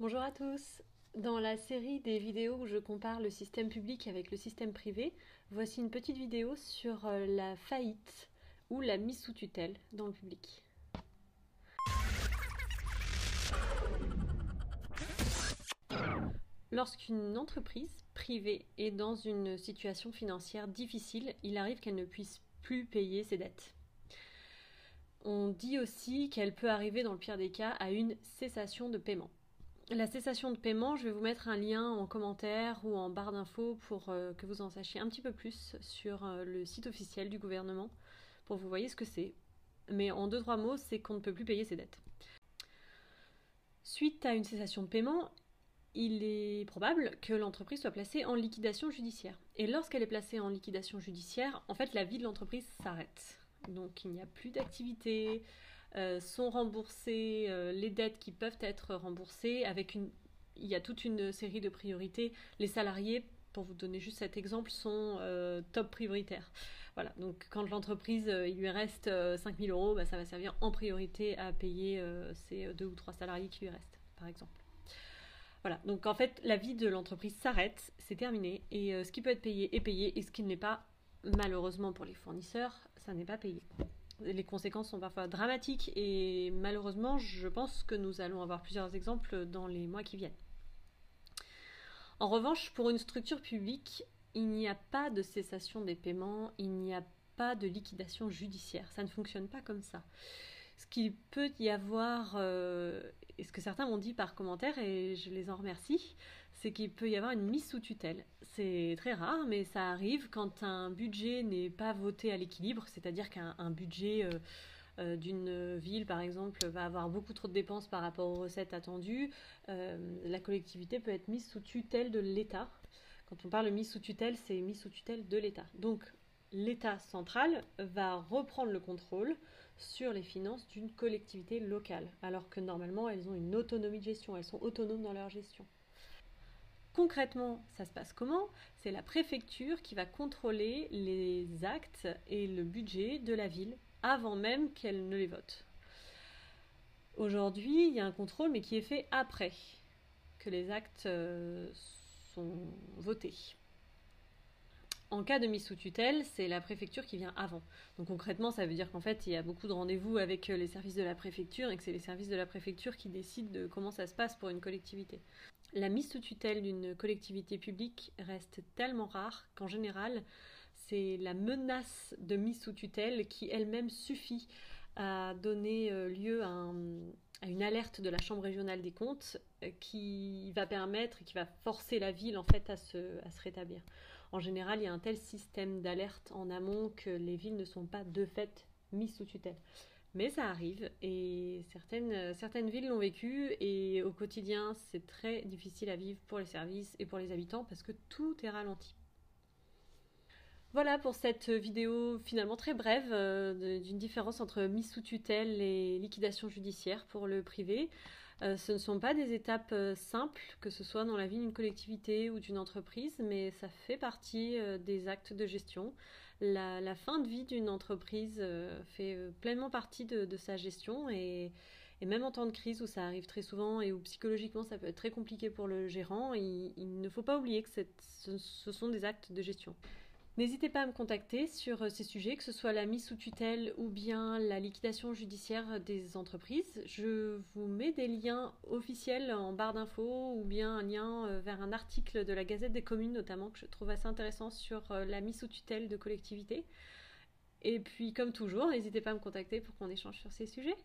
Bonjour à tous. Dans la série des vidéos où je compare le système public avec le système privé, voici une petite vidéo sur euh, la faillite ou la mise sous tutelle dans le public. Lorsqu'une entreprise privée est dans une situation financière difficile, il arrive qu'elle ne puisse plus payer ses dettes. On dit aussi qu'elle peut arriver dans le pire des cas à une cessation de paiement. La cessation de paiement, je vais vous mettre un lien en commentaire ou en barre d'infos pour euh, que vous en sachiez un petit peu plus sur euh, le site officiel du gouvernement pour que vous voyez ce que c'est. Mais en deux trois mots, c'est qu'on ne peut plus payer ses dettes. Suite à une cessation de paiement, il est probable que l'entreprise soit placée en liquidation judiciaire. Et lorsqu'elle est placée en liquidation judiciaire, en fait, la vie de l'entreprise s'arrête. Donc il n'y a plus d'activité, euh, sont remboursées euh, les dettes qui peuvent être remboursées avec une il y a toute une série de priorités. Les salariés, pour vous donner juste cet exemple, sont euh, top prioritaires. Voilà, donc quand l'entreprise, il lui reste 5000 euros, bah, ça va servir en priorité à payer ces deux ou trois salariés qui lui restent, par exemple. Voilà, donc en fait, la vie de l'entreprise s'arrête, c'est terminé, et ce qui peut être payé est payé, et ce qui ne l'est pas, malheureusement pour les fournisseurs, ça n'est pas payé les conséquences sont parfois dramatiques et malheureusement, je pense que nous allons avoir plusieurs exemples dans les mois qui viennent. En revanche, pour une structure publique, il n'y a pas de cessation des paiements, il n'y a pas de liquidation judiciaire. Ça ne fonctionne pas comme ça. Ce qu'il peut y avoir, euh, et ce que certains m'ont dit par commentaire, et je les en remercie, c'est qu'il peut y avoir une mise sous tutelle. C'est très rare, mais ça arrive quand un budget n'est pas voté à l'équilibre, c'est-à-dire qu'un budget euh, euh, d'une ville, par exemple, va avoir beaucoup trop de dépenses par rapport aux recettes attendues. La collectivité peut être mise sous tutelle de l'État. Quand on parle de mise sous tutelle, c'est mise sous tutelle de l'État. Donc l'État central va reprendre le contrôle sur les finances d'une collectivité locale, alors que normalement elles ont une autonomie de gestion, elles sont autonomes dans leur gestion. Concrètement, ça se passe comment? C'est la préfecture qui va contrôler les actes et le budget de la ville avant même qu'elle ne les vote. Aujourd'hui, il y a un contrôle, mais qui est fait après que les actes euh, sont votés. En cas de mise sous tutelle, c'est la préfecture qui vient avant. Donc concrètement, ça veut dire qu'en fait, il y a beaucoup de rendez-vous avec les services de la préfecture et que c'est les services de la préfecture qui décident de comment ça se passe pour une collectivité. La mise sous tutelle d'une collectivité publique reste tellement rare qu'en général, c'est la menace de mise sous tutelle qui elle-même suffit à donner euh, lieu à, une alerte de la Chambre régionale des comptes euh, qui va permettre, qui va forcer la ville en fait à se rétablir. En général, il y a un tel système d'alerte en amont que les villes ne sont pas de fait mises sous tutelle. Mais ça arrive et certaines, villes l'ont vécu et au quotidien c'est très difficile à vivre pour les services et pour les habitants parce que tout est ralenti. Voilà pour cette vidéo finalement très brève euh, d'une différence entre mise sous tutelle et liquidation judiciaire pour le privé. Euh, ce ne sont pas des étapes euh, simples, que ce soit dans la vie d'une collectivité ou d'une entreprise, mais ça fait partie des actes de gestion. La, fin de vie d'une entreprise fait pleinement partie de, sa gestion et, même en temps de crise où ça arrive très souvent et où psychologiquement ça peut être très compliqué pour le gérant, il, ne faut pas oublier que ce sont des actes de gestion. N'hésitez pas à me contacter sur euh, ces sujets, que ce soit la mise sous tutelle ou bien la liquidation judiciaire des entreprises. Je vous mets des liens officiels en barre d'infos ou bien un lien euh, vers un article de la Gazette des communes notamment que je trouve assez intéressant sur euh, la mise sous tutelle de collectivités. Et puis comme toujours, n'hésitez pas à me contacter pour qu'on échange sur ces sujets.